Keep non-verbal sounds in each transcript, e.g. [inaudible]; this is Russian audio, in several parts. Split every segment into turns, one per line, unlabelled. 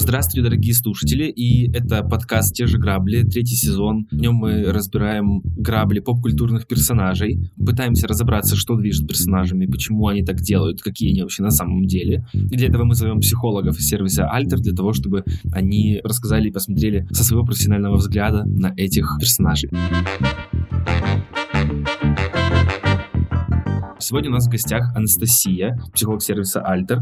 Здравствуйте, дорогие слушатели, и это подкаст «Те же грабли», третий сезон. В нем мы разбираем грабли поп-культурных персонажей, пытаемся разобраться, что движет персонажами, почему они так делают, какие они вообще на самом деле. И для этого мы зовем психологов из сервиса Альтер, для того, чтобы они рассказали и посмотрели со своего профессионального взгляда на этих персонажей. Сегодня у нас в гостях Анастасия, психолог сервиса Альтер.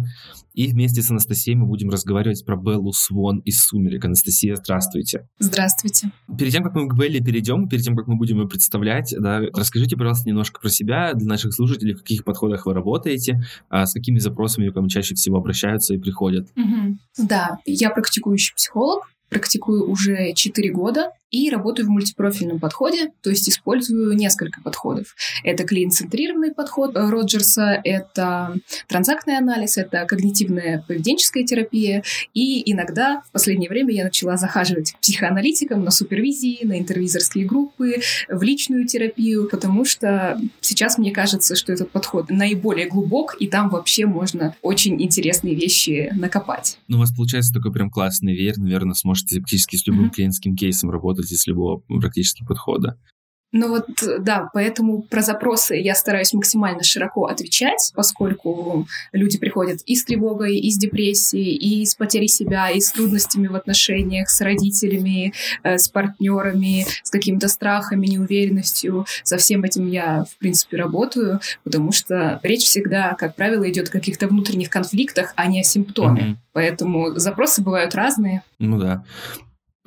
И вместе с Анастасией мы будем разговаривать про Беллу Свон из «Сумерек». Анастасия, здравствуйте.
Здравствуйте.
Перед тем, как мы к Белле перейдем, перед тем, как мы будем ее представлять, да, расскажите, пожалуйста, немножко про себя для наших слушателей, в каких подходах вы работаете, а с какими запросами к вам чаще всего обращаются и приходят.
Угу. Да, я практикующий психолог, практикую уже 4 года и работаю в мультипрофильном подходе, то есть использую несколько подходов. Это клиент-центрированный подход Роджерса, это транзактный анализ, это когнитивная поведенческая терапия, и иногда в последнее время я начала захаживать к психоаналитикам на супервизии, на интервизорские группы, в личную терапию, потому что сейчас мне кажется, что этот подход наиболее глубок, и там вообще можно очень интересные вещи накопать.
Ну, у вас получается такой прям классный веер, наверное, сможете практически с любым mm-hmm. клиентским кейсом работать работать из любого практически подхода.
Ну вот, да, поэтому про запросы я стараюсь максимально широко отвечать, поскольку люди приходят и с тревогой, и с депрессией, и с потерей себя, и с трудностями в отношениях с родителями, э, с партнерами, с какими-то страхами, неуверенностью. Со всем этим я, в принципе, работаю, потому что речь всегда, как правило, идет о каких-то внутренних конфликтах, а не о симптоме. Mm-hmm. Поэтому запросы бывают разные.
Ну да.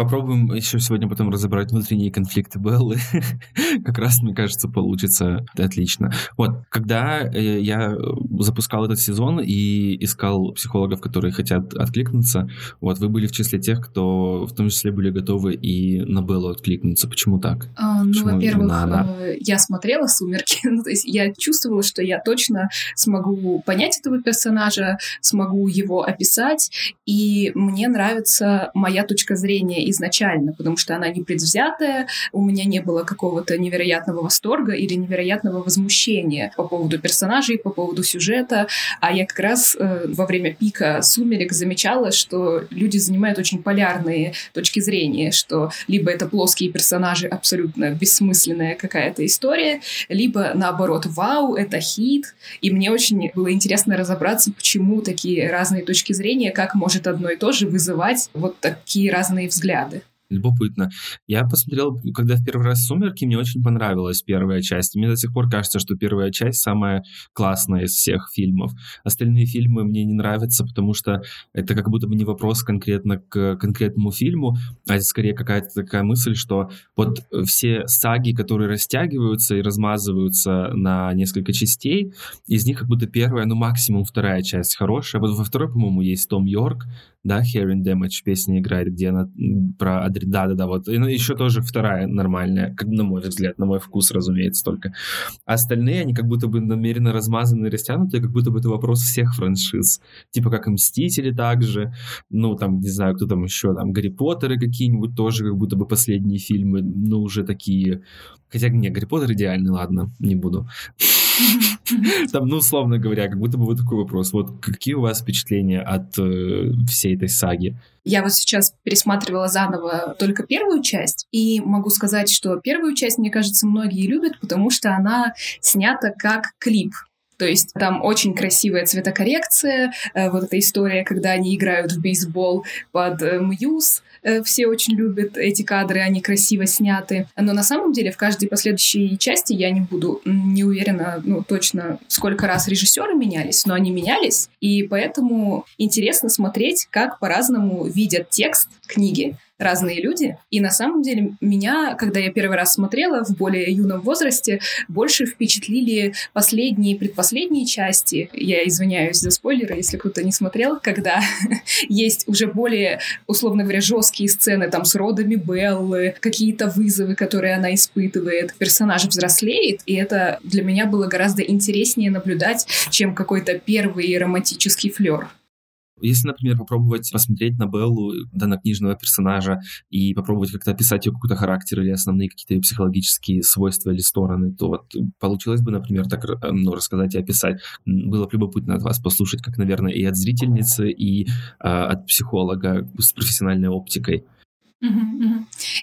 Попробуем еще сегодня потом разобрать внутренние конфликты Беллы. [laughs] как раз, мне кажется, получится отлично. Вот, когда э, я запускал этот сезон и искал психологов, которые хотят откликнуться, вот, вы были в числе тех, кто в том числе были готовы и на Беллу откликнуться. Почему так?
А, ну, во-первых, э, я смотрела «Сумерки», [laughs] ну, то есть я чувствовала, что я точно смогу понять этого персонажа, смогу его описать, и мне нравится моя точка зрения изначально, потому что она не предвзятая, у меня не было какого-то невероятного восторга или невероятного возмущения по поводу персонажей, по поводу сюжета, а я как раз э, во время пика «Сумерек» замечала, что люди занимают очень полярные точки зрения, что либо это плоские персонажи, абсолютно бессмысленная какая-то история, либо наоборот, вау, это хит, и мне очень было интересно разобраться, почему такие разные точки зрения, как может одно и то же вызывать вот такие разные взгляды взгляды.
Любопытно. Я посмотрел, когда в первый раз «Сумерки», мне очень понравилась первая часть. Мне до сих пор кажется, что первая часть самая классная из всех фильмов. Остальные фильмы мне не нравятся, потому что это как будто бы не вопрос конкретно к конкретному фильму, а скорее какая-то такая мысль, что вот все саги, которые растягиваются и размазываются на несколько частей, из них как будто первая, ну максимум вторая часть хорошая. Вот во второй, по-моему, есть Том Йорк, да, Hearing Damage песня играет, где она про. Да-да-да, вот. И, ну, еще тоже вторая нормальная, на мой взгляд, на мой вкус, разумеется, только. А остальные, они как будто бы намеренно размазаны и растянуты, как будто бы это вопрос всех франшиз. Типа как и Мстители также, ну, там, не знаю, кто там еще, там, Гарри Поттеры какие-нибудь тоже, как будто бы последние фильмы, ну, уже такие... Хотя, не, Гарри Поттер идеальный, ладно, не буду. [laughs] Там, ну, условно говоря, как будто бы вот такой вопрос. Вот какие у вас впечатления от э, всей этой саги?
Я вот сейчас пересматривала заново только первую часть, и могу сказать, что первую часть, мне кажется, многие любят, потому что она снята как клип. То есть там очень красивая цветокоррекция, э, вот эта история, когда они играют в бейсбол под э, Мьюз, все очень любят эти кадры, они красиво сняты. Но на самом деле в каждой последующей части я не буду не уверена, ну, точно, сколько раз режиссеры менялись, но они менялись, и поэтому интересно смотреть, как по-разному видят текст книги разные люди. И на самом деле меня, когда я первый раз смотрела в более юном возрасте, больше впечатлили последние, предпоследние части. Я извиняюсь за спойлеры, если кто-то не смотрел, когда [laughs] есть уже более, условно говоря, жесткие сцены там с родами Беллы, какие-то вызовы, которые она испытывает. Персонаж взрослеет, и это для меня было гораздо интереснее наблюдать, чем какой-то первый романтический флер.
Если, например, попробовать посмотреть на Беллу, да, на книжного персонажа, и попробовать как-то описать ее какой-то характер или основные какие-то ее психологические свойства или стороны, то вот получилось бы, например, так ну, рассказать и описать. Было бы любопытно от вас послушать, как, наверное, и от зрительницы, и э, от психолога с профессиональной оптикой.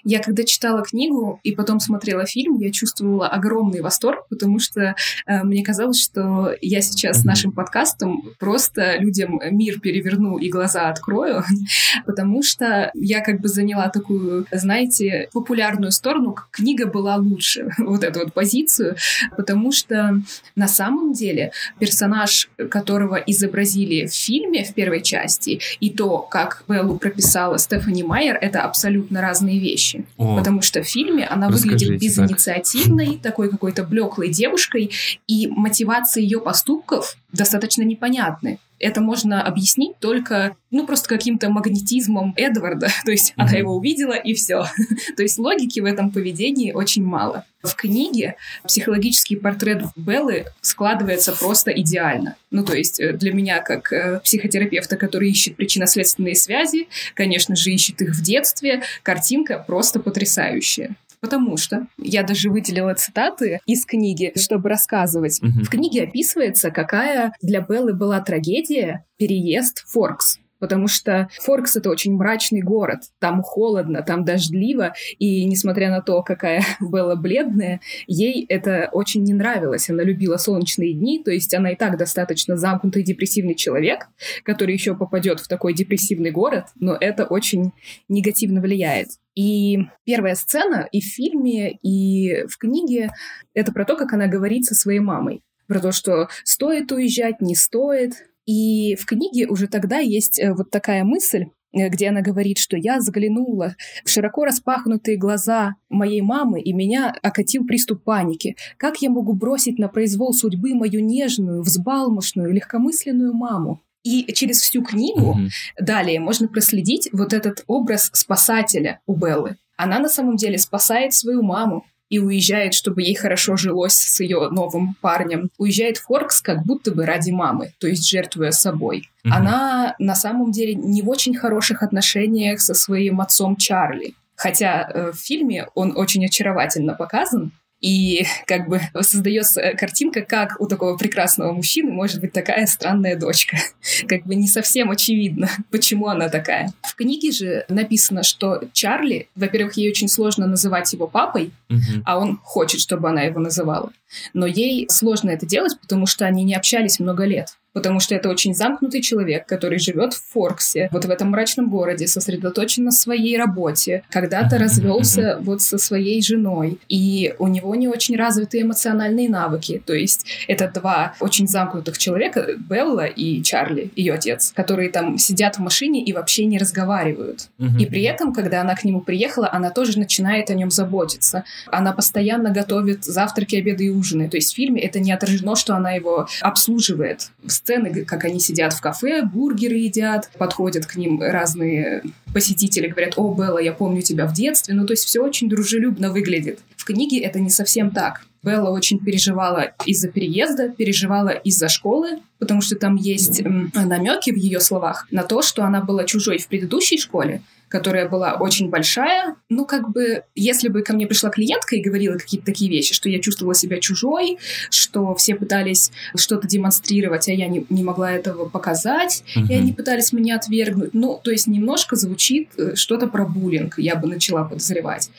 Я когда читала книгу и потом смотрела фильм, я чувствовала огромный восторг, потому что э, мне казалось, что я сейчас нашим подкастом просто людям мир переверну и глаза открою, [laughs] потому что я как бы заняла такую, знаете, популярную сторону, книга была лучше, [laughs] вот эту вот позицию, потому что на самом деле персонаж, которого изобразили в фильме в первой части, и то, как Беллу прописала Стефани Майер, это абсолютно абсолютно разные вещи. О, потому что в фильме она выглядит безинициативной, так. такой какой-то блеклой девушкой, и мотивация ее поступков достаточно непонятны это можно объяснить только, ну, просто каким-то магнетизмом Эдварда. [laughs] То есть mm-hmm. она его увидела, и все. [laughs] То есть логики в этом поведении очень мало. В книге психологический портрет Беллы складывается просто идеально. Ну, то есть э, для меня, как э, психотерапевта, который ищет причинно-следственные связи, конечно же, ищет их в детстве, картинка просто потрясающая. Потому что я даже выделила цитаты из книги, чтобы рассказывать. Угу. В книге описывается, какая для Беллы была трагедия переезд в Форкс потому что Форкс — это очень мрачный город, там холодно, там дождливо, и несмотря на то, какая [laughs] Белла бледная, ей это очень не нравилось. Она любила солнечные дни, то есть она и так достаточно замкнутый депрессивный человек, который еще попадет в такой депрессивный город, но это очень негативно влияет. И первая сцена и в фильме, и в книге — это про то, как она говорит со своей мамой. Про то, что стоит уезжать, не стоит. И в книге уже тогда есть э, вот такая мысль, э, где она говорит, что я заглянула в широко распахнутые глаза моей мамы, и меня окатил приступ паники. Как я могу бросить на произвол судьбы мою нежную, взбалмошную, легкомысленную маму? И через всю книгу mm-hmm. далее можно проследить вот этот образ спасателя у Беллы. Она на самом деле спасает свою маму и уезжает, чтобы ей хорошо жилось с ее новым парнем. Уезжает в Хоркс как будто бы ради мамы, то есть жертвуя собой. Mm-hmm. Она на самом деле не в очень хороших отношениях со своим отцом Чарли. Хотя э, в фильме он очень очаровательно показан, и [laughs] как бы создается картинка, как у такого прекрасного мужчины может быть такая странная дочка. [laughs] Как бы не совсем очевидно, [laughs] почему она такая. В книге же написано, что Чарли, во-первых, ей очень сложно называть его папой, угу. а он хочет, чтобы она его называла. Но ей сложно это делать, потому что они не общались много лет. Потому что это очень замкнутый человек, который живет в Форксе, вот в этом мрачном городе, сосредоточен на своей работе, когда-то развелся вот со своей женой, и у него не очень развитые эмоциональные навыки, то есть это два очень замкнутых человека, Белла и Чарли, ее отец, которые там сидят в машине и вообще не разговаривают. И при этом, когда она к нему приехала, она тоже начинает о нем заботиться. Она постоянно готовит завтраки, обеды и ужины. То есть в фильме это не отражено, что она его обслуживает сцены, как они сидят в кафе, бургеры едят, подходят к ним разные посетители, говорят, о, Белла, я помню тебя в детстве. Ну, то есть все очень дружелюбно выглядит. В книге это не совсем так. Белла очень переживала из-за переезда, переживала из-за школы, потому что там есть намеки в ее словах на то, что она была чужой в предыдущей школе, которая была очень большая. Ну, как бы, если бы ко мне пришла клиентка и говорила какие-то такие вещи, что я чувствовала себя чужой, что все пытались что-то демонстрировать, а я не, не могла этого показать, uh-huh. и они пытались меня отвергнуть. Ну, то есть немножко звучит э, что-то про буллинг, я бы начала подозревать.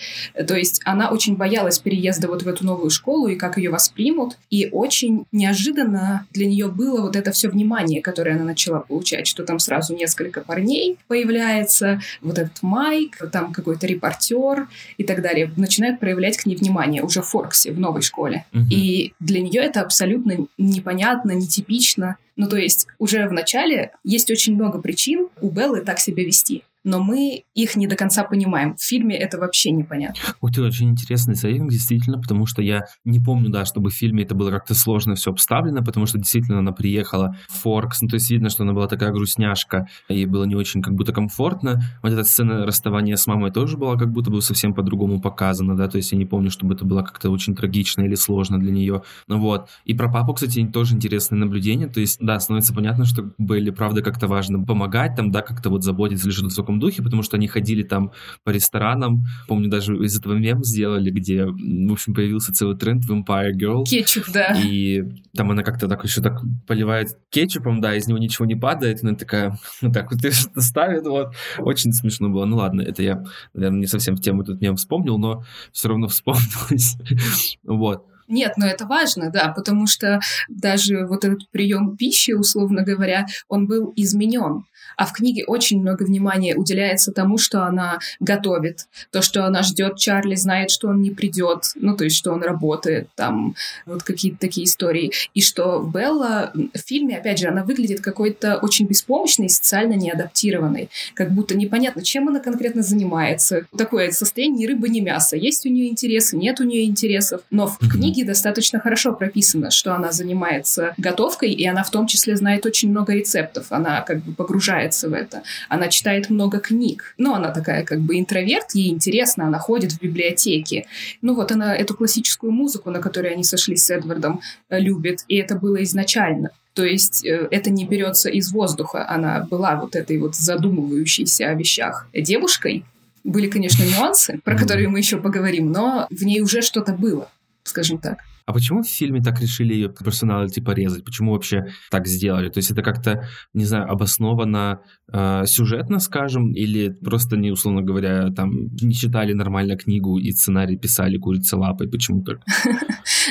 То есть она очень боялась переезда вот в эту новую школу и как ее воспримут, и очень неожиданно для нее было вот это все внимание, которое она начала получать, что там сразу несколько парней появляется, вот этот Майк, там какой-то репортер и так далее, начинают проявлять к ней внимание уже в Форксе, в новой школе. Угу. И для нее это абсолютно непонятно, нетипично. Ну, то есть уже в начале есть очень много причин у Беллы так себя вести. Но мы их не до конца понимаем. В фильме это вообще непонятно.
Вот это очень интересный советник, действительно, потому что я не помню, да, чтобы в фильме это было как-то сложно все обставлено, потому что действительно она приехала в Форкс, ну, то есть видно, что она была такая грустняшка, ей было не очень как будто комфортно. Вот эта сцена расставания с мамой тоже была как будто бы совсем по-другому показана, да, то есть я не помню, чтобы это было как-то очень трагично или сложно для нее. Ну вот. И про папу, кстати, тоже интересное наблюдение, то есть, да, становится понятно, что Белли, правда, как-то важно помогать там, да, как-то вот заботиться что-то в таком духе, потому что они ходили там по ресторанам. Помню, даже из этого мем сделали, где, в общем, появился целый тренд в Empire Girl.
Кетчуп, да.
И там она как-то так еще так поливает кетчупом, да, из него ничего не падает, и она такая, [laughs] вот так вот что-то ставит, вот. Очень смешно было. Ну ладно, это я, наверное, не совсем в тему этот мем вспомнил, но все равно вспомнилось. [laughs] вот.
Нет, но это важно, да, потому что даже вот этот прием пищи, условно говоря, он был изменен. А в книге очень много внимания уделяется тому, что она готовит, то, что она ждет Чарли, знает, что он не придет, ну, то есть, что он работает, там, вот какие-то такие истории. И что Белла в фильме, опять же, она выглядит какой-то очень беспомощной, социально неадаптированной, как будто непонятно, чем она конкретно занимается. Такое состояние ни рыба, ни мясо. Есть у нее интересы, нет у нее интересов. Но в книге достаточно хорошо прописано, что она занимается готовкой, и она в том числе знает очень много рецептов. Она как бы погружается в это. Она читает много книг. Но она такая как бы интроверт, ей интересно, она ходит в библиотеки. Ну вот она эту классическую музыку, на которой они сошлись с Эдвардом, э, любит. И это было изначально. То есть э, это не берется из воздуха. Она была вот этой вот задумывающейся о вещах девушкой. Были, конечно, нюансы, про которые мы еще поговорим, но в ней уже что-то было, скажем так.
А почему в фильме так решили ее персоналити типа порезать? Почему вообще так сделали? То есть это как-то, не знаю, обосновано э, сюжетно, скажем, или просто, не условно говоря, там не читали нормально книгу и сценарий писали курица лапой? Почему так? [laughs]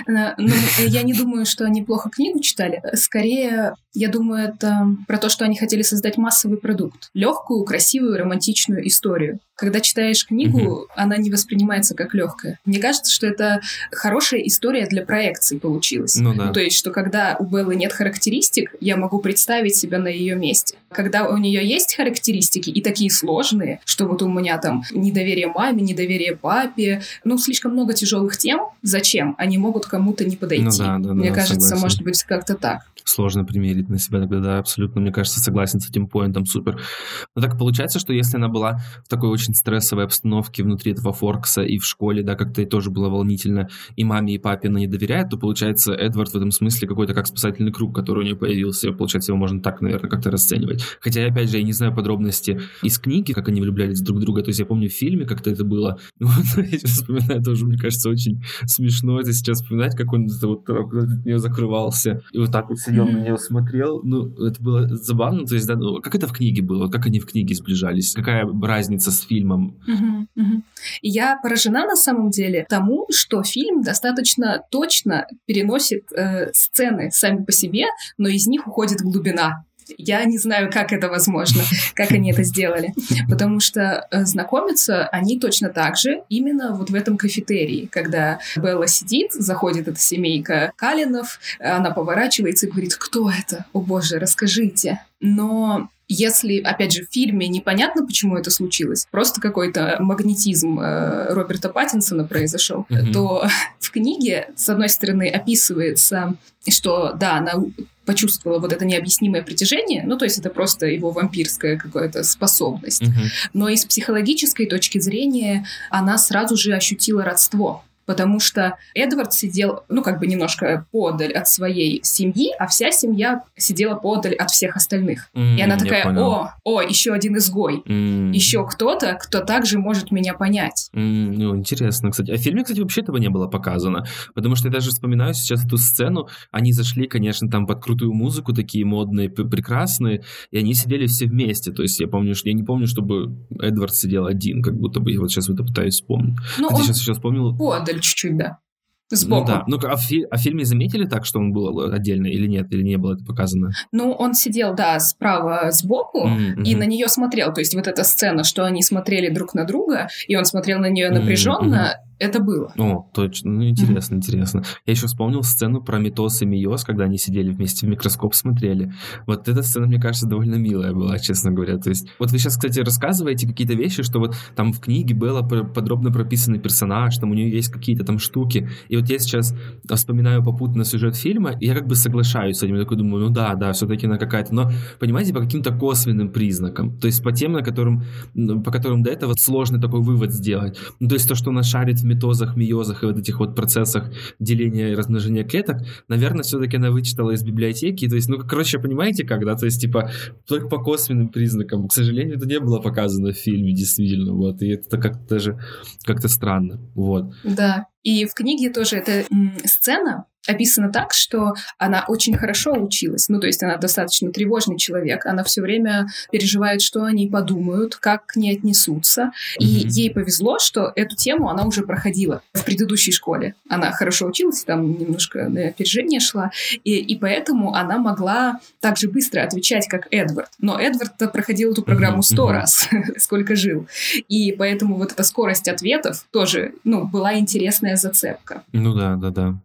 Ну, я не думаю, что они плохо книгу читали. Скорее, я думаю, это про то, что они хотели создать массовый продукт. Легкую, красивую, романтичную историю. Когда читаешь книгу, она не воспринимается как легкая. Мне кажется, что это хорошая история для проекций получилась.
Ну, да.
ну, то есть, что когда у Беллы нет характеристик, я могу представить себя на ее месте. Когда у нее есть характеристики и такие сложные, что вот у меня там недоверие маме, недоверие папе, ну, слишком много тяжелых тем, зачем? Они могут кому-то не подойти. Ну, да, да, Мне да, кажется, согласен. может быть, как-то так
сложно примерить на себя тогда, да, абсолютно, мне кажется, согласен с этим поинтом, супер. Но так получается, что если она была в такой очень стрессовой обстановке внутри этого Форкса и в школе, да, как-то и тоже было волнительно, и маме, и папе не доверяет, то получается Эдвард в этом смысле какой-то как спасательный круг, который у нее появился, получается, его можно так, наверное, как-то расценивать. Хотя, опять же, я не знаю подробности из книги, как они влюблялись друг в друга, то есть я помню в фильме как-то это было, [laughs] вот, я вспоминаю тоже, мне кажется, очень смешно это сейчас вспоминать, как он вот, от нее закрывался, и вот так вот сидел на нее смотрел. Ну, это было забавно. То есть, да, ну, как это в книге было? Как они в книге сближались? Какая разница с фильмом?
Mm-hmm. Mm-hmm. Я поражена на самом деле тому, что фильм достаточно точно переносит э, сцены сами по себе, но из них уходит глубина. Я не знаю, как это возможно, [laughs] как они это сделали. Потому что э, знакомятся они точно так же именно вот в этом кафетерии, когда Белла сидит, заходит эта семейка Калинов, она поворачивается и говорит, кто это? О боже, расскажите. Но если, опять же, в фильме непонятно, почему это случилось, просто какой-то магнетизм э, Роберта Паттинсона произошел, mm-hmm. то [laughs] в книге, с одной стороны, описывается, что, да, она почувствовала вот это необъяснимое притяжение, ну, то есть это просто его вампирская какая-то способность. Угу. Но из психологической точки зрения она сразу же ощутила родство потому что Эдвард сидел, ну, как бы немножко подаль от своей семьи, а вся семья сидела подаль от всех остальных. Mm, и она такая, о, о, еще один изгой, mm. еще кто-то, кто также может меня понять.
Mm, ну, интересно, кстати. А в фильме, кстати, вообще этого не было показано, потому что я даже вспоминаю сейчас эту сцену, они зашли, конечно, там под крутую музыку, такие модные, прекрасные, и они сидели все вместе, то есть я помню, что я не помню, чтобы Эдвард сидел один, как будто бы, я вот сейчас это пытаюсь вспомнить. Ну, он... сейчас сейчас вспомнил.
Подаль чуть-чуть, да. Сбоку.
Ну да. Ну, а в, фи- а в фильме заметили так, что он был отдельно или нет? Или не было это показано?
Ну, он сидел, да, справа сбоку mm-hmm. и на нее смотрел. То есть вот эта сцена, что они смотрели друг на друга, и он смотрел на нее напряженно, mm-hmm это было.
О, точно. Ну, интересно, mm-hmm. интересно. Я еще вспомнил сцену про Митос и Миос, когда они сидели вместе в микроскоп, смотрели. Вот эта сцена, мне кажется, довольно милая была, честно говоря. То есть, вот вы сейчас, кстати, рассказываете какие-то вещи, что вот там в книге было подробно прописанный персонаж, там у нее есть какие-то там штуки. И вот я сейчас вспоминаю попутно сюжет фильма, и я как бы соглашаюсь с этим. Я такой думаю, ну да, да, все-таки она какая-то. Но, понимаете, по каким-то косвенным признакам. То есть по тем, на которым, по которым до этого сложно такой вывод сделать. Ну, то есть то, что она шарит в метозах, миозах и вот этих вот процессах деления и размножения клеток, наверное, все-таки она вычитала из библиотеки. То есть, ну, короче, понимаете как, да? То есть, типа, только по косвенным признакам. К сожалению, это не было показано в фильме, действительно, вот. И это как-то даже как-то странно, вот.
Да, и в книге тоже эта сцена описана так, что она очень хорошо училась. Ну, то есть она достаточно тревожный человек. Она все время переживает, что они подумают, как к ней отнесутся. Mm-hmm. И ей повезло, что эту тему она уже проходила в предыдущей школе. Она хорошо училась, там немножко на опережение шла. И, и поэтому она могла так же быстро отвечать, как Эдвард. Но Эдвард проходил эту программу сто mm-hmm. раз, [laughs] сколько жил. И поэтому вот эта скорость ответов тоже, ну, была интересная зацепка.
Ну да, да, да.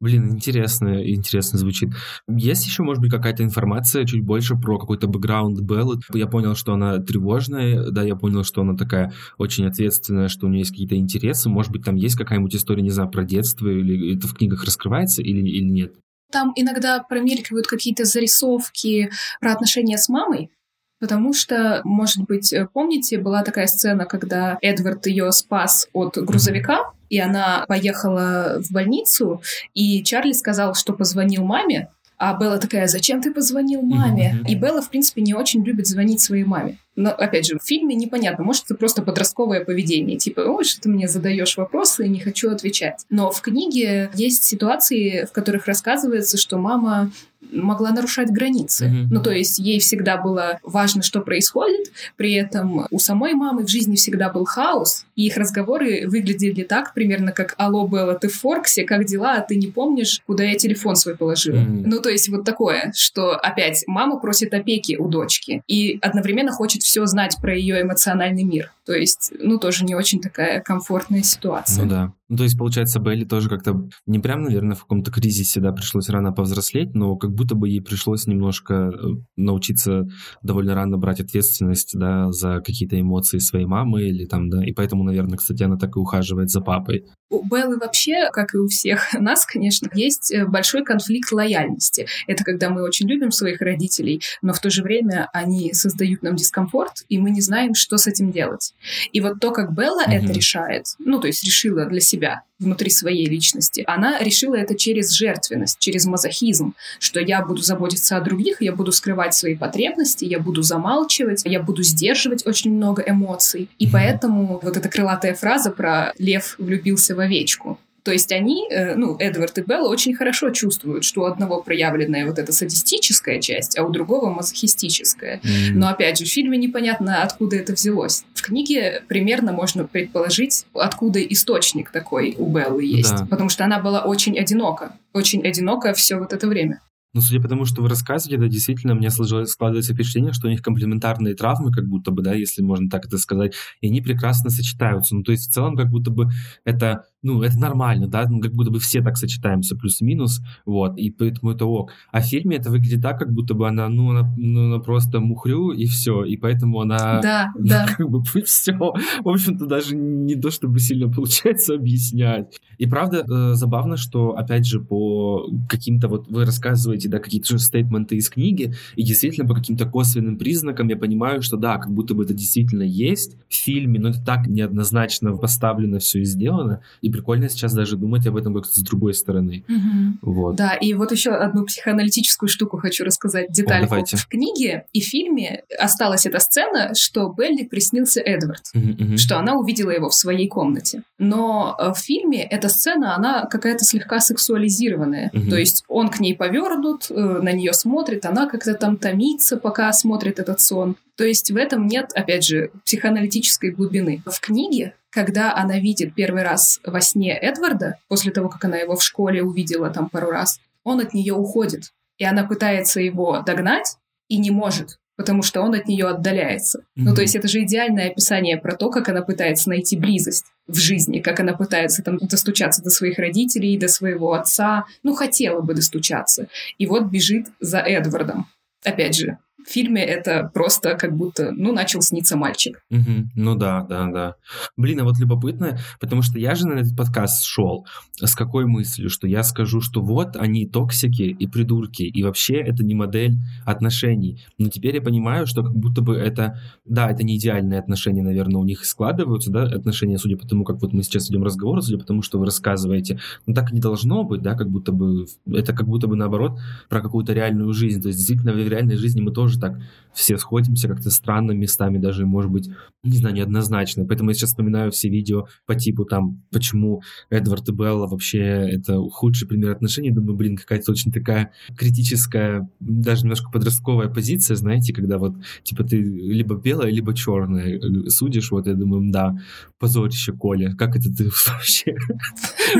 Блин, интересно, интересно звучит. Есть еще, может быть, какая-то информация чуть больше про какой-то бэкграунд Беллы? Я понял, что она тревожная, да, я понял, что она такая очень ответственная, что у нее есть какие-то интересы. Может быть, там есть какая-нибудь история, не знаю, про детство, или это в книгах раскрывается, или, или нет?
Там иногда промелькивают какие-то зарисовки про отношения с мамой, Потому что, может быть, помните, была такая сцена, когда Эдвард ее спас от грузовика, и она поехала в больницу, и Чарли сказал, что позвонил маме, а Белла такая, зачем ты позвонил маме? И Белла, в принципе, не очень любит звонить своей маме. Но, опять же, в фильме непонятно, может, это просто подростковое поведение, типа, ой, что ты мне задаешь вопросы и не хочу отвечать. Но в книге есть ситуации, в которых рассказывается, что мама могла нарушать границы. Mm-hmm. Ну, то есть ей всегда было важно, что происходит, при этом у самой мамы в жизни всегда был хаос, и их разговоры выглядели так, примерно как «Алло, Белла, ты в Форксе? Как дела? А ты не помнишь, куда я телефон свой положила?» mm-hmm. Ну, то есть вот такое, что опять мама просит опеки у дочки и одновременно хочет все знать про ее эмоциональный мир. То есть, ну, тоже не очень такая комфортная ситуация.
Ну да. Ну, то есть, получается, Белли тоже как-то не прям, наверное, в каком-то кризисе, да, пришлось рано повзрослеть, но как будто бы ей пришлось немножко э, научиться довольно рано брать ответственность, да, за какие-то эмоции своей мамы или там, да, и поэтому, наверное, кстати, она так и ухаживает за папой.
У Беллы вообще, как и у всех [laughs] нас, конечно, есть э, большой конфликт лояльности. Это когда мы очень любим своих родителей, но в то же время они создают нам дискомфорт, и мы не знаем, что с этим делать. И вот то, как Белла mm-hmm. это решает, ну, то есть решила для себя внутри своей личности, она решила это через жертвенность, через мазохизм, что я буду заботиться о других, я буду скрывать свои потребности, я буду замалчивать, я буду сдерживать очень много эмоций. И поэтому вот эта крылатая фраза про «лев влюбился в овечку», то есть они, э, ну, Эдвард и Белла очень хорошо чувствуют, что у одного проявленная вот эта садистическая часть, а у другого мазохистическая. Mm. Но опять же, в фильме непонятно, откуда это взялось. В книге примерно можно предположить, откуда источник такой у Беллы есть. Да. Потому что она была очень одинока. Очень одинока все вот это время.
Ну, судя по тому, что вы рассказываете, да, действительно, мне сложилось, складывается впечатление, что у них комплементарные травмы, как будто бы, да, если можно так это сказать, и они прекрасно сочетаются. Ну, то есть в целом как будто бы это ну, это нормально, да, ну, как будто бы все так сочетаемся, плюс-минус, вот, и поэтому это ок. А в фильме это выглядит так, как будто бы она, ну, она, ну, она просто мухрю, и все, и поэтому она...
Да, [laughs] да.
Как бы все, в общем-то, даже не то, чтобы сильно получается [laughs] объяснять. И правда, э, забавно, что, опять же, по каким-то, вот вы рассказываете, да, какие-то же стейтменты из книги, и действительно по каким-то косвенным признакам я понимаю, что да, как будто бы это действительно есть в фильме, но это так неоднозначно поставлено все и сделано, и прикольно сейчас даже думать об этом как-то с другой стороны.
Угу. Вот. Да, и вот еще одну психоаналитическую штуку хочу рассказать, детальку. О, в книге и фильме осталась эта сцена, что Белли приснился Эдвард, угу, угу. что она увидела его в своей комнате. Но э, в фильме эта сцена, она какая-то слегка сексуализированная. Угу. То есть он к ней повернут, э, на нее смотрит, она как-то там томится, пока смотрит этот сон. То есть в этом нет, опять же, психоаналитической глубины. В книге когда она видит первый раз во сне Эдварда, после того, как она его в школе увидела там пару раз, он от нее уходит. И она пытается его догнать и не может. потому что он от нее отдаляется. Mm-hmm. Ну, то есть это же идеальное описание про то, как она пытается найти близость в жизни, как она пытается там достучаться до своих родителей, до своего отца. Ну, хотела бы достучаться. И вот бежит за Эдвардом. Опять же, фильме это просто как будто, ну, начал сниться мальчик.
Угу. Ну да, да, да. Блин, а вот любопытно, потому что я же на этот подкаст шел с какой мыслью, что я скажу, что вот они токсики и придурки, и вообще это не модель отношений. Но теперь я понимаю, что как будто бы это, да, это не идеальные отношения, наверное, у них складываются, да, отношения, судя по тому, как вот мы сейчас ведем разговор, судя по тому, что вы рассказываете. Но так не должно быть, да, как будто бы, это как будто бы наоборот про какую-то реальную жизнь. То есть действительно в реальной жизни мы тоже тоже так все сходимся как-то странно местами, даже, может быть, не знаю, неоднозначно. Поэтому я сейчас вспоминаю все видео по типу там, почему Эдвард и Белла вообще это худший пример отношений. Думаю, блин, какая-то очень такая критическая, даже немножко подростковая позиция, знаете, когда вот, типа, ты либо белая, либо черная э, судишь, вот я думаю, да, позорище, Коля, как это ты [laughs] вообще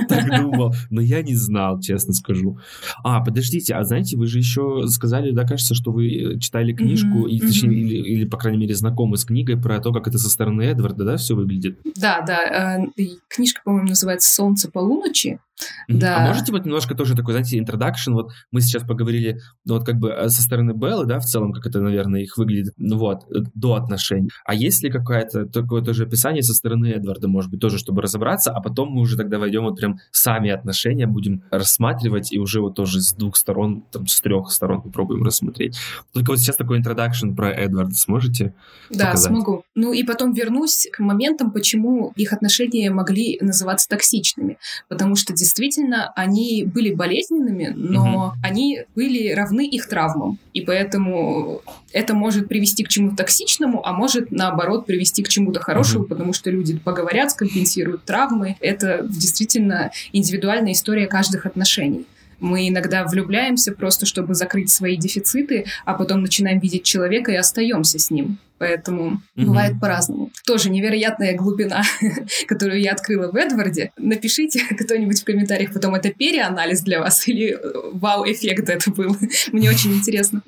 так думал? Но я не знал, честно скажу. А, подождите, а знаете, вы же еще сказали, да, кажется, что вы читали книжку, mm-hmm. и, точнее, mm-hmm. или, или, по крайней мере, знакомы с книгой про то, как это со стороны Эдварда, да, все выглядит?
Да, да. Э, книжка, по-моему, называется «Солнце полуночи».
Да. А можете вот немножко тоже такой, знаете, introduction, вот мы сейчас поговорили, ну, вот как бы э, со стороны Беллы, да, в целом, как это, наверное, их выглядит, ну, вот, э, до отношений. А есть ли какое-то такое тоже описание со стороны Эдварда, может быть, тоже, чтобы разобраться, а потом мы уже тогда войдем вот прям сами отношения, будем рассматривать и уже вот тоже с двух сторон, там, с трех сторон попробуем рассмотреть. Только вот сейчас такой introduction про Эдварда сможете
Да, показать? смогу. Ну и потом вернусь к моментам, почему их отношения могли называться токсичными. Потому что действительно они были болезненными, но угу. они были равны их травмам. И поэтому это может привести к чему-то токсичному, а может, наоборот, привести к чему-то хорошему, угу. потому что люди поговорят, скомпенсируют травмы. Это действительно индивидуальная история каждых отношений. Мы иногда влюбляемся просто, чтобы закрыть свои дефициты, а потом начинаем видеть человека и остаемся с ним. Поэтому mm бывает по-разному. Тоже невероятная глубина, [laughs] которую я открыла в Эдварде. Напишите [laughs] кто-нибудь в комментариях потом, это переанализ для вас или э, вау-эффект это был. [laughs] Мне очень интересно.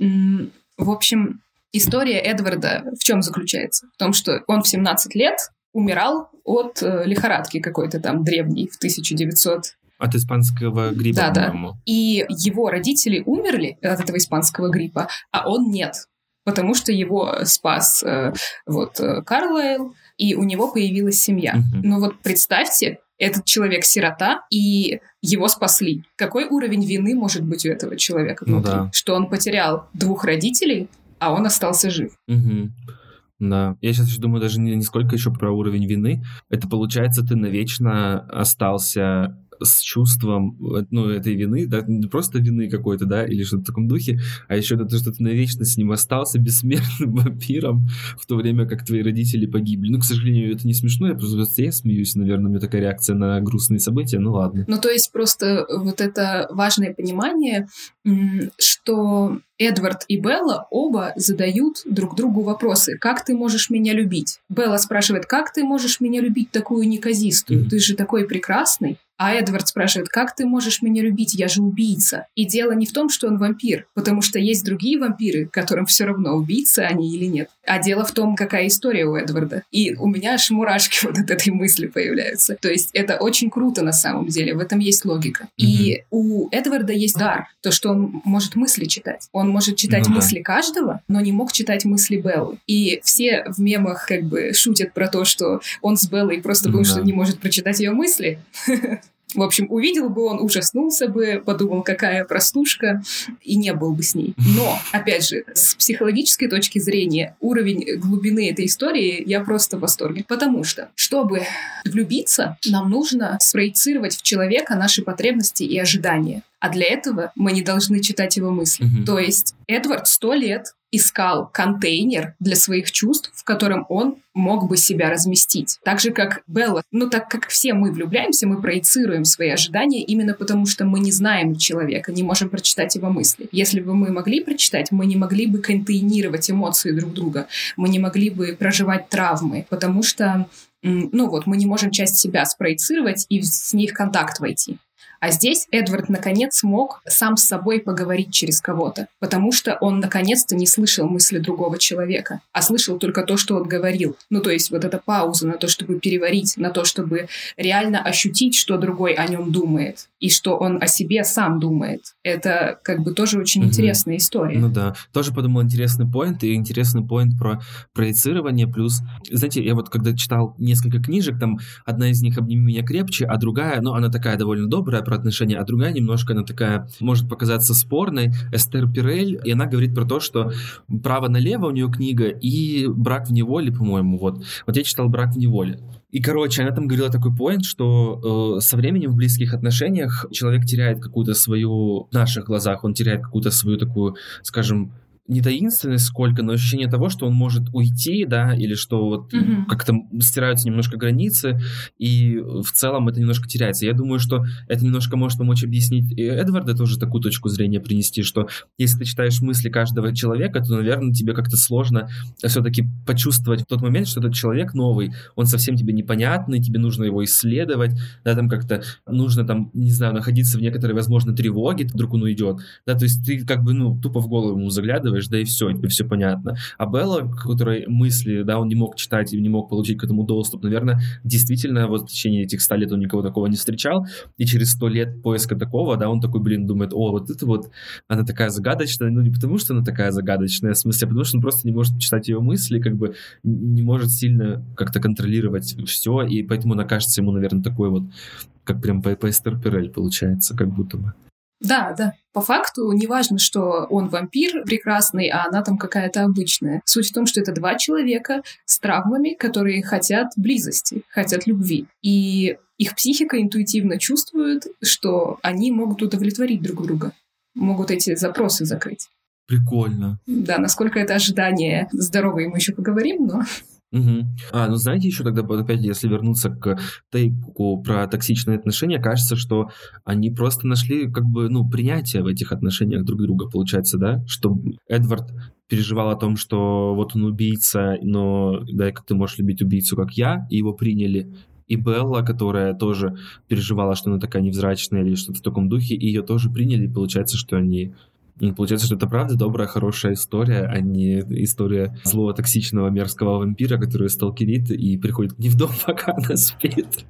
В общем, история Эдварда в чем заключается? В том, что он в 17 лет умирал от э, лихорадки какой-то там древней в 1900
от испанского гриппа,
да, по-моему. Да. И его родители умерли от этого испанского гриппа, а он нет, потому что его спас э, вот э, Карлайл, и у него появилась семья. Uh-huh. Ну вот представьте, этот человек сирота, и его спасли. Какой уровень вины может быть у этого человека внутри? Ну, да. Что он потерял двух родителей, а он остался жив.
Угу. Да, я сейчас еще думаю даже не, не сколько еще про уровень вины. Это получается, ты навечно остался с чувством э, ну, этой вины, да, не просто вины какой-то, да, или что-то в таком духе, а еще то, что ты навечно с ним остался бессмертным [laughs] вампиром, в то время как твои родители погибли. Ну, к сожалению, это не смешно, я просто я смеюсь, наверное, у меня такая реакция на грустные события, ну ладно.
Ну, то есть просто вот это важное понимание, что Эдвард и Белла оба задают друг другу вопросы. Как ты можешь меня любить? Белла спрашивает, как ты можешь меня любить такую неказистую? Mm-hmm. Ты же такой прекрасный. А Эдвард спрашивает, как ты можешь меня любить, я же убийца. И дело не в том, что он вампир, потому что есть другие вампиры, которым все равно, убийцы они или нет. А дело в том, какая история у Эдварда. И у меня аж мурашки [laughs] вот от этой мысли появляются. То есть это очень круто на самом деле, в этом есть логика. Mm-hmm. И у Эдварда есть дар, то, что он может мысли читать. Он может читать ну, мысли каждого, но не мог читать мысли Беллы. И все в мемах как бы шутят про то, что он с Беллой просто потому, да. что не может прочитать ее мысли. [laughs] В общем, увидел бы он, ужаснулся бы, подумал, какая простушка, и не был бы с ней. Но, [laughs] опять же, с психологической точки зрения, уровень глубины этой истории я просто в восторге. Потому что, чтобы влюбиться, нам нужно спроецировать в человека наши потребности и ожидания. А для этого мы не должны читать его мысли. Mm-hmm. То есть Эдвард сто лет искал контейнер для своих чувств, в котором он мог бы себя разместить. Так же, как Белла. Ну, так как все мы влюбляемся, мы проецируем свои ожидания именно потому, что мы не знаем человека, не можем прочитать его мысли. Если бы мы могли прочитать, мы не могли бы контейнировать эмоции друг друга, мы не могли бы проживать травмы, потому что ну вот, мы не можем часть себя спроецировать и с ней в контакт войти. А здесь Эдвард наконец смог сам с собой поговорить через кого-то, потому что он наконец-то не слышал мысли другого человека, а слышал только то, что он говорил. Ну, то есть вот эта пауза на то, чтобы переварить, на то, чтобы реально ощутить, что другой о нем думает, и что он о себе сам думает. Это как бы тоже очень угу. интересная история.
Ну да. Тоже подумал интересный поинт, и интересный поинт про проецирование, плюс, знаете, я вот когда читал несколько книжек, там одна из них «Обними меня крепче», а другая, ну, она такая довольно добрая про отношения, а другая немножко, она такая, может показаться спорной, Эстер Пирель, и она говорит про то, что право налево у нее книга и брак в неволе, по-моему, вот. Вот я читал брак в неволе. И, короче, она там говорила такой поинт, что э, со временем в близких отношениях человек теряет какую-то свою, в наших глазах, он теряет какую-то свою такую, скажем, не таинственность сколько, но ощущение того, что он может уйти, да, или что вот mm-hmm. как-то стираются немножко границы, и в целом это немножко теряется. Я думаю, что это немножко может помочь объяснить и Эдварда тоже такую точку зрения принести, что если ты читаешь мысли каждого человека, то, наверное, тебе как-то сложно все-таки почувствовать в тот момент, что этот человек новый, он совсем тебе непонятный, тебе нужно его исследовать, да, там как-то нужно там, не знаю, находиться в некоторой, возможно, тревоге, вдруг он уйдет, да, то есть ты как бы, ну, тупо в голову ему заглядываешь, читаешь, да и все, тебе все понятно. А Белла, которой мысли, да, он не мог читать и не мог получить к этому доступ, наверное, действительно, вот в течение этих ста лет он никого такого не встречал, и через сто лет поиска такого, да, он такой, блин, думает, о, вот это вот, она такая загадочная, ну не потому, что она такая загадочная, в смысле, а потому что он просто не может читать ее мысли, как бы не может сильно как-то контролировать все, и поэтому она кажется ему, наверное, такой вот, как прям по, по получается, как будто бы.
Да, да. По факту не важно, что он вампир прекрасный, а она там какая-то обычная. Суть в том, что это два человека с травмами, которые хотят близости, хотят любви. И их психика интуитивно чувствует, что они могут удовлетворить друг друга, могут эти запросы закрыть.
Прикольно.
Да, насколько это ожидание здоровое, мы еще поговорим, но...
Угу. А, ну знаете, еще тогда, опять, если вернуться к тейку про токсичные отношения, кажется, что они просто нашли, как бы, ну, принятие в этих отношениях друг друга, получается, да? Что Эдвард переживал о том, что вот он убийца, но да, как ты можешь любить убийцу, как я, и его приняли. И Белла, которая тоже переживала, что она такая невзрачная или что-то в таком духе, ее тоже приняли, и получается, что они и получается, что это правда добрая, хорошая история, а не история злого, токсичного, мерзкого вампира, который сталкерит и приходит к ней в дом, [laughs] пока она спит.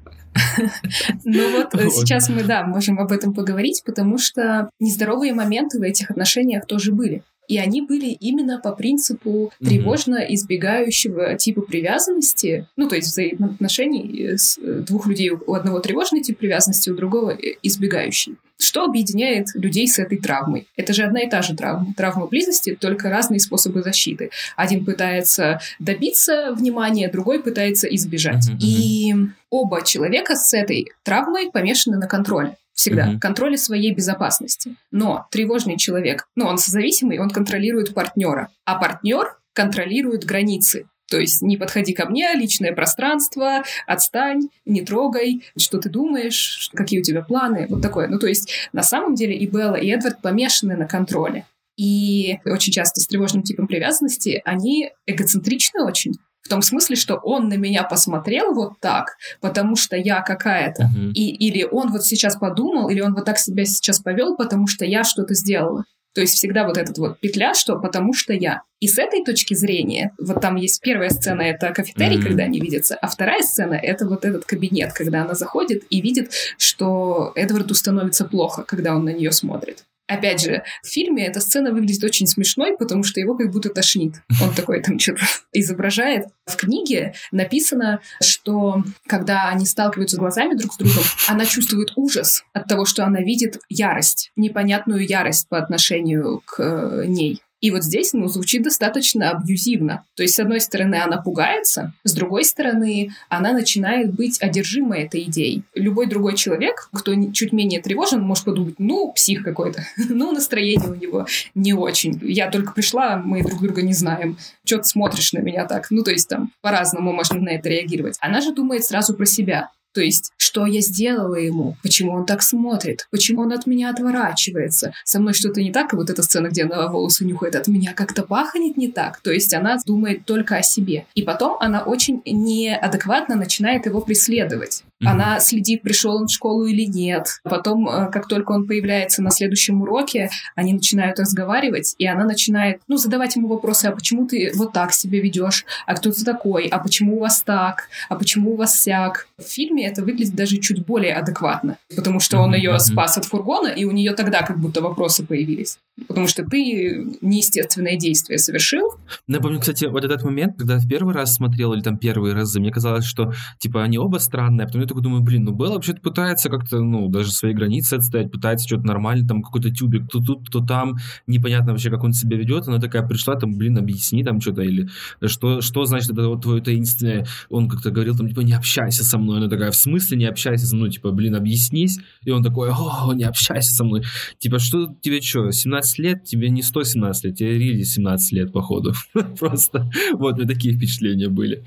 Ну вот э, [laughs] сейчас мы, да, можем об этом поговорить, потому что нездоровые моменты в этих отношениях тоже были. И они были именно по принципу тревожно избегающего типа привязанности, ну, то есть взаимоотношений с э, двух людей. У одного тревожный тип привязанности, у другого э, избегающий. Что объединяет людей с этой травмой? Это же одна и та же травма. Травма близости, только разные способы защиты. Один пытается добиться внимания, другой пытается избежать. Uh-huh, uh-huh. И оба человека с этой травмой помешаны на контроле всегда, угу. контроле своей безопасности. Но тревожный человек, ну, он созависимый, он контролирует партнера, а партнер контролирует границы. То есть не подходи ко мне, личное пространство, отстань, не трогай, что ты думаешь, какие у тебя планы, вот такое. Ну, то есть на самом деле и Белла, и Эдвард помешаны на контроле. И очень часто с тревожным типом привязанности они эгоцентричны очень. В том смысле, что он на меня посмотрел вот так, потому что я какая-то. Uh-huh. И, или он вот сейчас подумал, или он вот так себя сейчас повел, потому что я что-то сделала. То есть всегда вот эта вот петля, что потому что я. И с этой точки зрения, вот там есть первая сцена, это кафетерий, mm-hmm. когда они видятся, а вторая сцена, это вот этот кабинет, когда она заходит и видит, что Эдварду становится плохо, когда он на нее смотрит. Опять же, в фильме эта сцена выглядит очень смешной, потому что его как будто тошнит. Он такой там что-то изображает. В книге написано, что когда они сталкиваются глазами друг с другом, она чувствует ужас от того, что она видит ярость, непонятную ярость по отношению к э, ней. И вот здесь, ну, звучит достаточно абьюзивно. То есть, с одной стороны, она пугается, с другой стороны, она начинает быть одержимой этой идеей. Любой другой человек, кто чуть менее тревожен, может подумать, ну, псих какой-то, [laughs] ну, настроение у него не очень. Я только пришла, мы друг друга не знаем. Что ты смотришь на меня так? Ну, то есть, там, по-разному можно на это реагировать. Она же думает сразу про себя. То есть, что я сделала ему? Почему он так смотрит? Почему он от меня отворачивается? Со мной что-то не так, и вот эта сцена, где она волосы нюхает, от меня как-то пахнет не так. То есть, она думает только о себе. И потом она очень неадекватно начинает его преследовать. Mm-hmm. Она следит, пришел он в школу или нет. Потом, э, как только он появляется на следующем уроке, они начинают разговаривать, и она начинает, ну, задавать ему вопросы, а почему ты вот так себя ведешь, а кто ты такой, а почему у вас так, а почему у вас сяк. В фильме это выглядит даже чуть более адекватно, потому что он ее спас от фургона, и у нее тогда как будто вопросы появились. Потому что ты неестественное действие совершил.
Ну, я помню, кстати, вот этот момент, когда в первый раз смотрел, или там первые разы, мне казалось, что, типа, они оба странные, а потом я такой думаю, блин, ну, Белла вообще-то пытается как-то, ну, даже свои границы отстоять, пытается что-то нормально, там, какой-то тюбик то тут, то там, непонятно вообще, как он себя ведет, она такая пришла, там, блин, объясни там что-то, или что, что значит это вот твое таинственное, он как-то говорил, там, типа, не общайся со мной, она такая, в смысле не общайся со мной, типа, блин, объяснись, и он такой, о, не общайся со мной, типа, что тебе что, 17 лет, тебе не 117 лет, тебе рили 17 лет, походу, [laughs] просто, вот, мне такие впечатления были.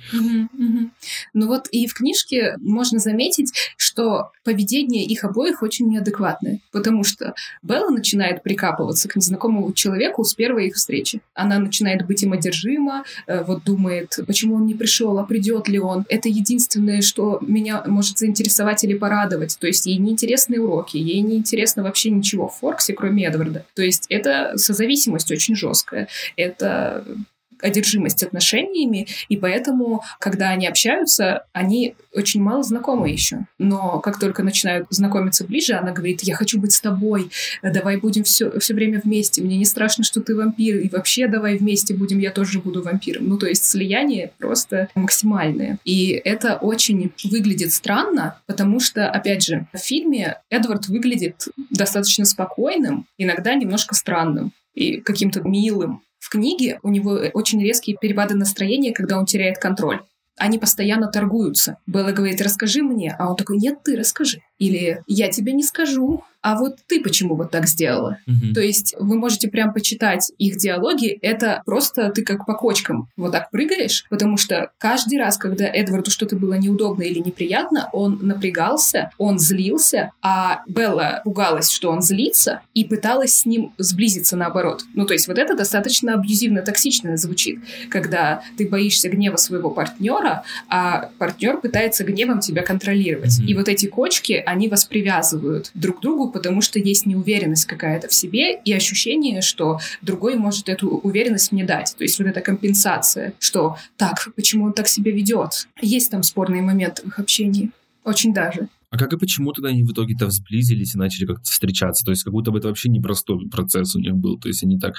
Ну вот и в книжке можно заметить, что поведение их обоих очень неадекватное, потому что Белла начинает прикапываться к незнакомому человеку с первой их встречи. Она начинает быть им одержима, э, вот думает, почему он не пришел, а придет ли он. Это единственное, что меня может заинтересовать или порадовать. То есть ей не интересны уроки, ей не интересно вообще ничего в Форксе, кроме Эдварда. То есть это созависимость очень жесткая. Это одержимость отношениями, и поэтому, когда они общаются, они очень мало знакомы еще. Но как только начинают знакомиться ближе, она говорит, я хочу быть с тобой, давай будем все, все время вместе, мне не страшно, что ты вампир, и вообще давай вместе будем, я тоже буду вампиром. Ну, то есть слияние просто максимальное. И это очень выглядит странно, потому что, опять же, в фильме Эдвард выглядит достаточно спокойным, иногда немножко странным и каким-то милым. В книге у него очень резкие перепады настроения, когда он теряет контроль. Они постоянно торгуются. Белла говорит, расскажи мне, а он такой, нет, ты расскажи. Или я тебе не скажу, а вот ты почему вот так сделала? Угу. То есть вы можете прям почитать их диалоги, это просто ты как по кочкам вот так прыгаешь, потому что каждый раз, когда Эдварду что-то было неудобно или неприятно, он напрягался, он злился, а Белла пугалась, что он злится, и пыталась с ним сблизиться наоборот. Ну, то есть вот это достаточно абьюзивно, токсично звучит, когда ты боишься гнева своего партнера, а партнер пытается гневом тебя контролировать. Угу. И вот эти кочки, они вас привязывают друг к другу, потому что есть неуверенность какая-то в себе и ощущение, что другой может эту уверенность мне дать. То есть вот эта компенсация, что так, почему он так себя ведет. Есть там спорные моменты в их общении. Очень даже.
А как и почему тогда они в итоге-то сблизились и начали как-то встречаться? То есть как будто бы это вообще непростой процесс у них был. То есть они так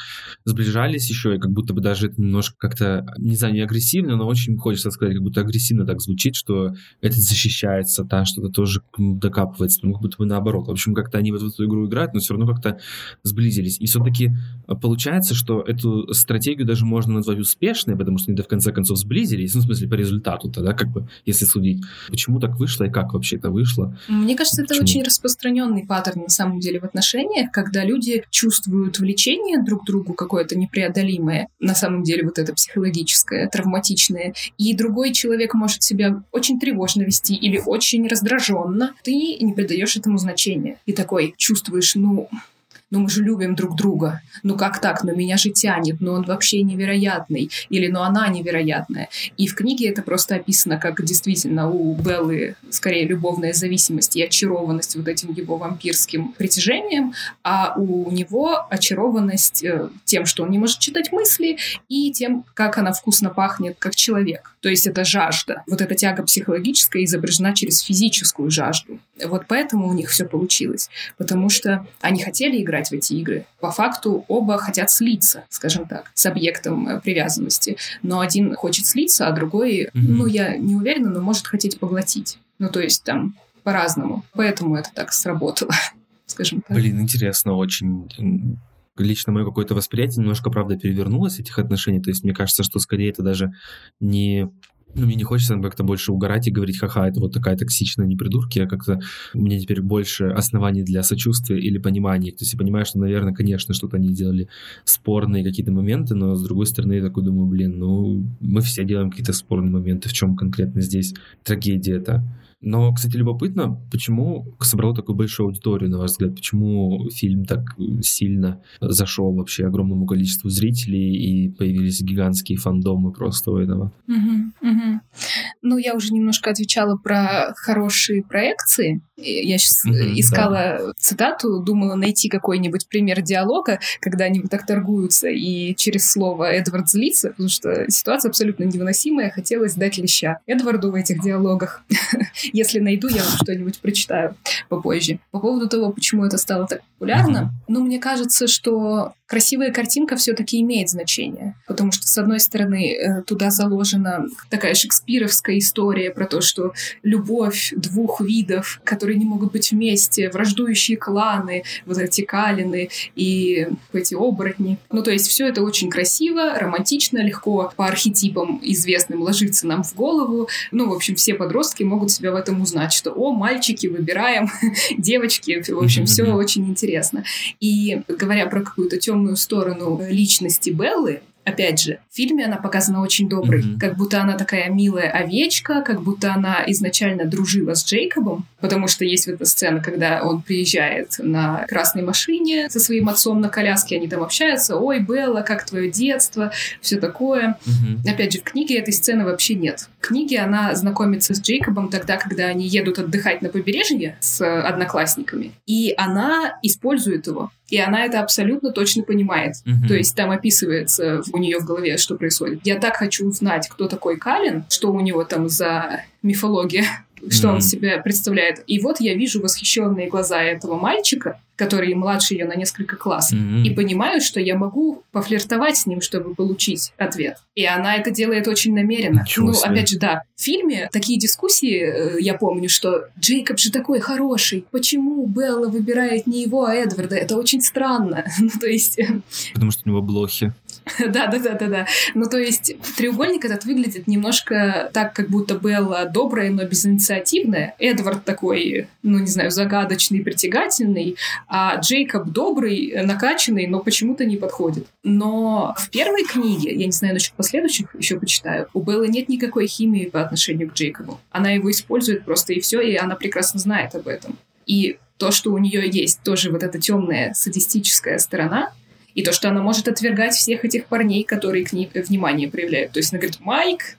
сближались еще, и как будто бы даже это немножко как-то, не знаю, не агрессивно, но очень хочется сказать, как будто агрессивно так звучит, что этот защищается, та что-то тоже докапывается. Ну, как будто бы наоборот. В общем, как-то они в эту игру играют, но все равно как-то сблизились. И все-таки получается, что эту стратегию даже можно назвать успешной, потому что они в конце концов сблизились, ну, в смысле, по результату тогда, как бы, если судить. Почему так вышло и как вообще это вышло?
Мне кажется, это очень распространенный паттерн на самом деле в отношениях, когда люди чувствуют влечение друг к другу какое-то непреодолимое, на самом деле вот это психологическое, травматичное, и другой человек может себя очень тревожно вести или очень раздраженно, ты не придаешь этому значения. И такой чувствуешь, ну, ну мы же любим друг друга, ну как так, ну меня же тянет, ну он вообще невероятный, или ну она невероятная. И в книге это просто описано, как действительно у Беллы скорее любовная зависимость и очарованность вот этим его вампирским притяжением, а у него очарованность э, тем, что он не может читать мысли, и тем, как она вкусно пахнет, как человек. То есть это жажда. Вот эта тяга психологическая изображена через физическую жажду. Вот поэтому у них все получилось. Потому что они хотели играть в эти игры. По факту оба хотят слиться, скажем так, с объектом э, привязанности. Но один хочет слиться, а другой, mm-hmm. ну, я не уверена, но может хотеть поглотить. Ну, то есть там по-разному. Поэтому это так сработало, [laughs] скажем так.
Блин, интересно очень лично мое какое-то восприятие немножко, правда, перевернулось этих отношений. То есть мне кажется, что скорее это даже не ну, мне не хочется как-то больше угорать и говорить, ха-ха, это вот такая токсичная непридурки, а как-то мне теперь больше оснований для сочувствия или понимания. То есть я понимаю, что, наверное, конечно, что-то они делали спорные какие-то моменты, но с другой стороны я такой думаю, блин, ну, мы все делаем какие-то спорные моменты, в чем конкретно здесь трагедия-то. Но, кстати, любопытно, почему собрал такую большую аудиторию, на ваш взгляд? Почему фильм так сильно зашел вообще огромному количеству зрителей и появились гигантские фандомы просто у этого?
Угу, угу. Ну, я уже немножко отвечала про хорошие проекции. Я сейчас mm-hmm, искала да. цитату, думала найти какой-нибудь пример диалога, когда они вот так торгуются, и через слово Эдвард злится, потому что ситуация абсолютно невыносимая, хотелось дать леща Эдварду в этих диалогах. [laughs] Если найду, я вам что-нибудь прочитаю попозже. По поводу того, почему это стало так популярно, ну, мне кажется, что красивая картинка все-таки имеет значение, потому что, с одной стороны, э, туда заложена такая шекспировская история про то, что любовь двух видов, которые не могут быть вместе, враждующие кланы, вот эти калины и эти оборотни. Ну, то есть все это очень красиво, романтично, легко по архетипам известным ложится нам в голову. Ну, в общем, все подростки могут себя в этом узнать, что, о, мальчики, выбираем, [laughs] девочки, в общем, все очень интересно. И говоря про какую-то темную темную сторону личности Беллы, Опять же, в фильме она показана очень доброй, mm-hmm. как будто она такая милая овечка, как будто она изначально дружила с Джейкобом, потому что есть вот эта сцена, когда он приезжает на красной машине со своим отцом на коляске, они там общаются, ой, Белла, как твое детство, все такое. Mm-hmm. Опять же, в книге этой сцены вообще нет. Книге она знакомится с Джейкобом тогда, когда они едут отдыхать на побережье с одноклассниками, и она использует его и она это абсолютно точно понимает. Mm-hmm. То есть там описывается у нее в голове, что происходит. Я так хочу узнать, кто такой Калин, что у него там за мифология что mm-hmm. он себя представляет. И вот я вижу восхищенные глаза этого мальчика, который младше ее на несколько классов, mm-hmm. и понимаю, что я могу пофлиртовать с ним, чтобы получить ответ. И она это делает очень намеренно. Ничего ну, себе. опять же, да, в фильме такие дискуссии, э, я помню, что Джейкоб же такой хороший, почему Белла выбирает не его, а Эдварда? Это очень странно. [laughs] ну, то есть... Э,
Потому что у него блохи. [laughs]
Да, да, да, да, да. Ну, то есть, треугольник этот выглядит немножко так, как будто Белла добрая, но безинициативная. Эдвард такой, ну, не знаю, загадочный, притягательный, а Джейкоб добрый, накачанный, но почему-то не подходит. Но в первой книге, я не знаю насчет последующих, еще почитаю, у Беллы нет никакой химии по отношению к Джейкобу. Она его использует просто и все, и она прекрасно знает об этом. И то, что у нее есть тоже вот эта темная садистическая сторона, и то, что она может отвергать всех этих парней, которые к ней внимание проявляют. То есть она говорит, Майк,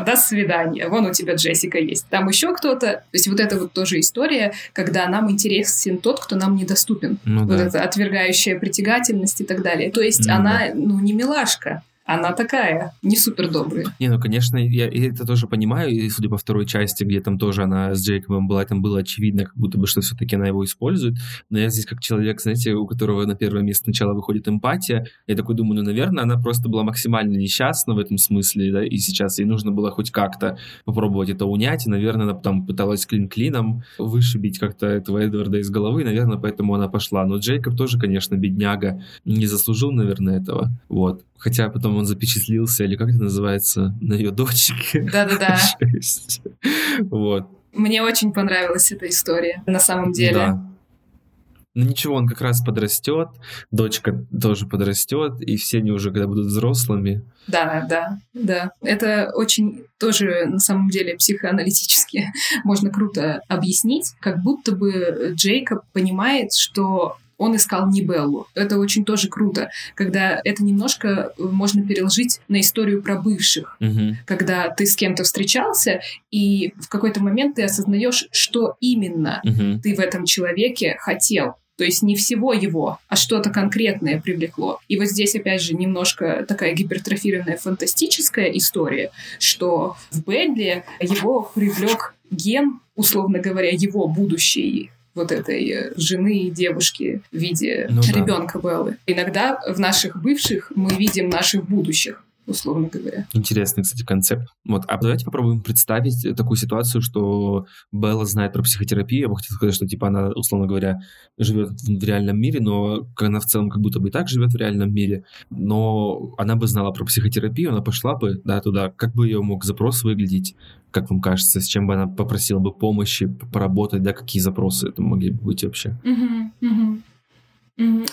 до свидания, вон у тебя Джессика есть. Там еще кто-то. То есть вот это вот тоже история, когда нам интересен тот, кто нам недоступен. Ну, вот да. это отвергающая притягательность и так далее. То есть ну, она, да. ну, не милашка она такая, не супер добрая.
Не, ну, конечно, я это тоже понимаю, и судя по второй части, где там тоже она с Джейкобом была, там было очевидно, как будто бы, что все-таки она его использует, но я здесь как человек, знаете, у которого на первое место сначала выходит эмпатия, я такой думаю, ну, наверное, она просто была максимально несчастна в этом смысле, да, и сейчас ей нужно было хоть как-то попробовать это унять, и, наверное, она там пыталась клин-клином вышибить как-то этого Эдварда из головы, наверное, поэтому она пошла. Но Джейкоб тоже, конечно, бедняга, не заслужил, наверное, этого, вот. Хотя потом он запечатлился, или как это называется, на ее дочке.
Да-да-да. [laughs]
Вот.
Мне очень понравилась эта история, на самом деле. Да.
Ну ничего, он как раз подрастет, дочка тоже подрастет, и все они уже когда будут взрослыми.
Да, да, да. Это очень тоже на самом деле психоаналитически [laughs] можно круто объяснить, как будто бы Джейкоб понимает, что он искал не Беллу. Это очень тоже круто, когда это немножко э, можно переложить на историю про бывших, угу. когда ты с кем-то встречался, и в какой-то момент ты осознаешь, что именно угу. ты в этом человеке хотел. То есть не всего его, а что-то конкретное привлекло. И вот здесь, опять же, немножко такая гипертрофированная фантастическая история, что в Бэдли его привлек ген, условно говоря, его будущий вот этой э, жены и девушки в виде ну, ребенка да. Беллы. Иногда в наших бывших мы видим наших будущих условно говоря.
Интересный, кстати, концепт. Вот, а давайте попробуем представить такую ситуацию, что Белла знает про психотерапию. Я бы хотел сказать, что, типа, она, условно говоря, живет в реальном мире, но она в целом как будто бы и так живет в реальном мире. Но она бы знала про психотерапию, она пошла бы, да, туда. Как бы ее мог запрос выглядеть? Как вам кажется, с чем бы она попросила бы помощи поработать, да, какие запросы это могли бы быть вообще?
Угу.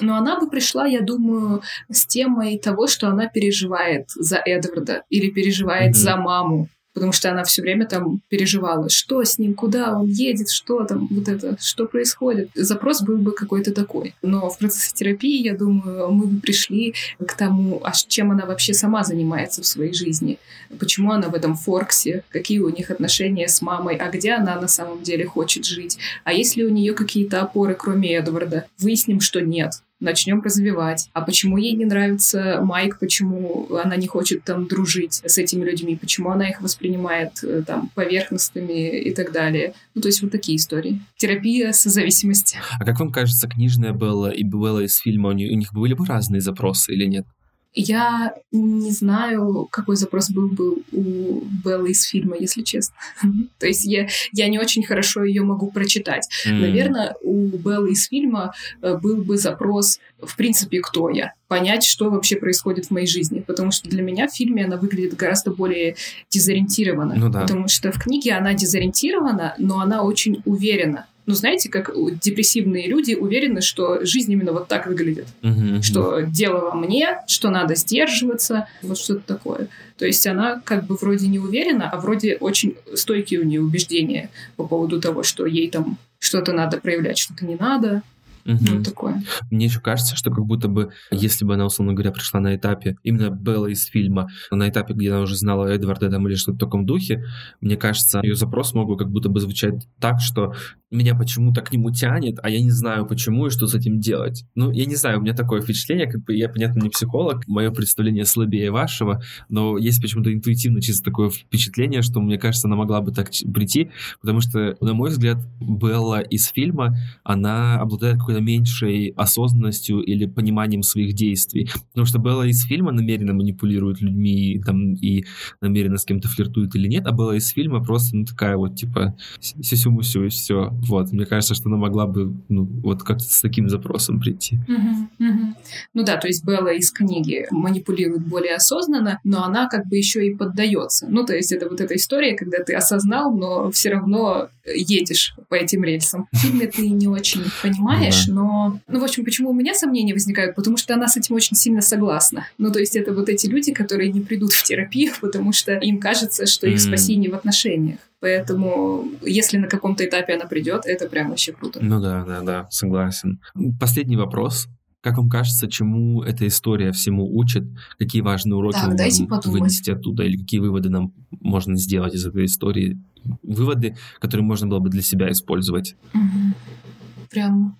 Но она бы пришла, я думаю, с темой того, что она переживает за Эдварда или переживает mm-hmm. за маму потому что она все время там переживала, что с ним, куда он едет, что там, вот это, что происходит. Запрос был бы какой-то такой. Но в процессе терапии, я думаю, мы бы пришли к тому, а чем она вообще сама занимается в своей жизни, почему она в этом форксе, какие у них отношения с мамой, а где она на самом деле хочет жить, а есть ли у нее какие-то опоры, кроме Эдварда. Выясним, что нет начнем развивать. А почему ей не нравится Майк, почему она не хочет там дружить с этими людьми, почему она их воспринимает э, там поверхностными и так далее. Ну, то есть вот такие истории. Терапия с зависимости.
А как вам кажется, книжная Белла и Белла из фильма, у них были бы разные запросы или нет?
Я не знаю, какой запрос был бы у Беллы из фильма, если честно. [laughs] То есть я, я не очень хорошо ее могу прочитать. Mm. Наверное, у Беллы из фильма э, был бы запрос, в принципе, кто я. Понять, что вообще происходит в моей жизни. Потому что для меня в фильме она выглядит гораздо более дезориентированно. Ну, да. Потому что в книге она дезориентирована, но она очень уверена ну, знаете, как депрессивные люди уверены, что жизнь именно вот так выглядит. Uh-huh, Что дело во мне, что надо сдерживаться, вот что-то такое. То есть она как бы вроде не уверена, а вроде очень стойкие у нее убеждения по поводу того, что ей там что-то надо проявлять, что-то не надо. Угу. Вот такое.
Мне еще кажется, что как будто бы, если бы она, условно говоря, пришла на этапе, именно Белла из фильма, на этапе, где она уже знала Эдварда там или что-то в таком духе, мне кажется, ее запрос мог бы как будто бы звучать так, что меня почему-то к нему тянет, а я не знаю почему и что с этим делать. Ну, я не знаю, у меня такое впечатление, как бы я, понятно, не психолог, мое представление слабее вашего, но есть почему-то интуитивно чисто такое впечатление, что, мне кажется, она могла бы так прийти, потому что, на мой взгляд, Белла из фильма, она обладает какой-то меньшей осознанностью или пониманием своих действий. Потому что Белла из фильма намеренно манипулирует людьми там, и намеренно с кем-то флиртует или нет, а Белла из фильма просто ну, такая вот, типа, сюсю-мусю и все вот, мне кажется, что она могла бы, ну, вот как-то с таким запросом прийти.
Угу, угу. Ну да, то есть Белла из книги манипулирует более осознанно, но она как бы еще и поддается. Ну, то есть это вот эта история, когда ты осознал, но все равно едешь по этим рельсам. В фильме ты не очень понимаешь, да. но... Ну, в общем, почему у меня сомнения возникают? Потому что она с этим очень сильно согласна. Ну, то есть это вот эти люди, которые не придут в терапию, [laughs] потому что им кажется, что их спасение в отношениях. Поэтому, если на каком-то этапе она придет, это прям вообще круто.
Ну да, да, да, согласен. Последний вопрос. Как вам кажется, чему эта история всему учит? Какие важные уроки так, мы можем вынести оттуда? Или какие выводы нам можно сделать из этой истории? Выводы, которые можно было бы для себя использовать?
Угу. Прям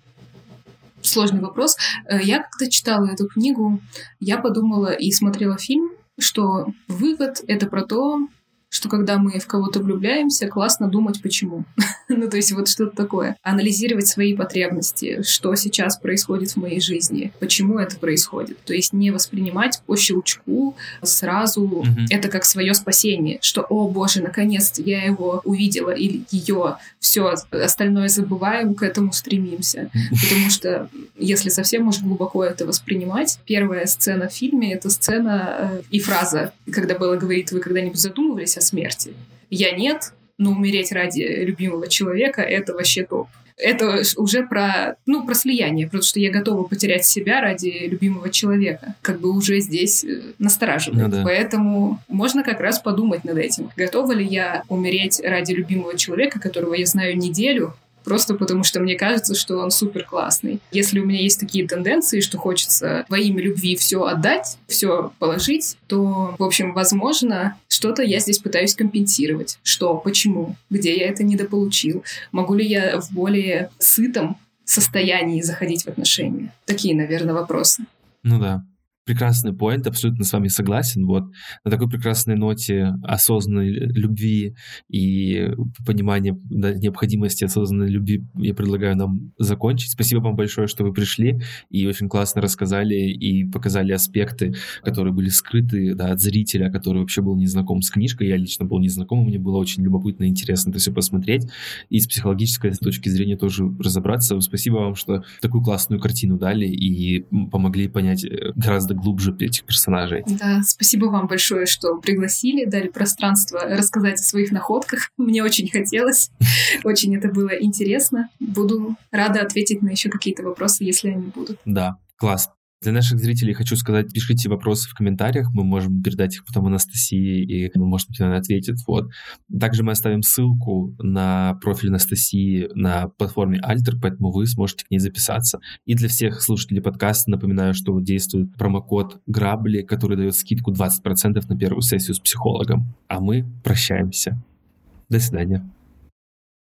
сложный вопрос. Э, я когда читала эту книгу, я подумала и смотрела фильм, что вывод — это про то, что когда мы в кого-то влюбляемся, классно думать почему. [laughs] ну, то есть вот что-то такое. Анализировать свои потребности, что сейчас происходит в моей жизни, почему это происходит. То есть не воспринимать по щелчку сразу mm-hmm. это как свое спасение, что, о боже, наконец-то я его увидела или ее, все, остальное забываем, к этому стремимся. Потому что если совсем уж глубоко это воспринимать, первая сцена в фильме — это сцена э, и фраза, когда Белла говорит, вы когда-нибудь задумывались о смерти. Я нет, но умереть ради любимого человека — это вообще топ. Это уже про, ну, про слияние, потому что я готова потерять себя ради любимого человека. Как бы уже здесь э, настораживает. Ну, да. Поэтому можно как раз подумать над этим. Готова ли я умереть ради любимого человека, которого я знаю неделю, просто потому что мне кажется, что он супер классный. Если у меня есть такие тенденции, что хочется во имя любви все отдать, все положить, то, в общем, возможно, что-то я здесь пытаюсь компенсировать. Что, почему, где я это недополучил, могу ли я в более сытом состоянии заходить в отношения? Такие, наверное, вопросы.
Ну да прекрасный поинт, абсолютно с вами согласен. Вот на такой прекрасной ноте осознанной любви и понимания да, необходимости осознанной любви я предлагаю нам закончить. Спасибо вам большое, что вы пришли и очень классно рассказали и показали аспекты, которые были скрыты да, от зрителя, который вообще был не знаком с книжкой. Я лично был не знаком, мне было очень любопытно и интересно это все посмотреть и с психологической точки зрения тоже разобраться. Спасибо вам, что такую классную картину дали и помогли понять э, гораздо глубже этих персонажей.
Да, спасибо вам большое, что пригласили, дали пространство рассказать о своих находках. [laughs] Мне очень хотелось, [laughs] очень это было интересно. Буду рада ответить на еще какие-то вопросы, если они будут.
Да, класс. Для наших зрителей хочу сказать, пишите вопросы в комментариях, мы можем передать их потом Анастасии, и, может быть, она ответит. Вот. Также мы оставим ссылку на профиль Анастасии на платформе Alter, поэтому вы сможете к ней записаться. И для всех слушателей подкаста напоминаю, что действует промокод «Грабли», который дает скидку 20% на первую сессию с психологом. А мы прощаемся. До свидания.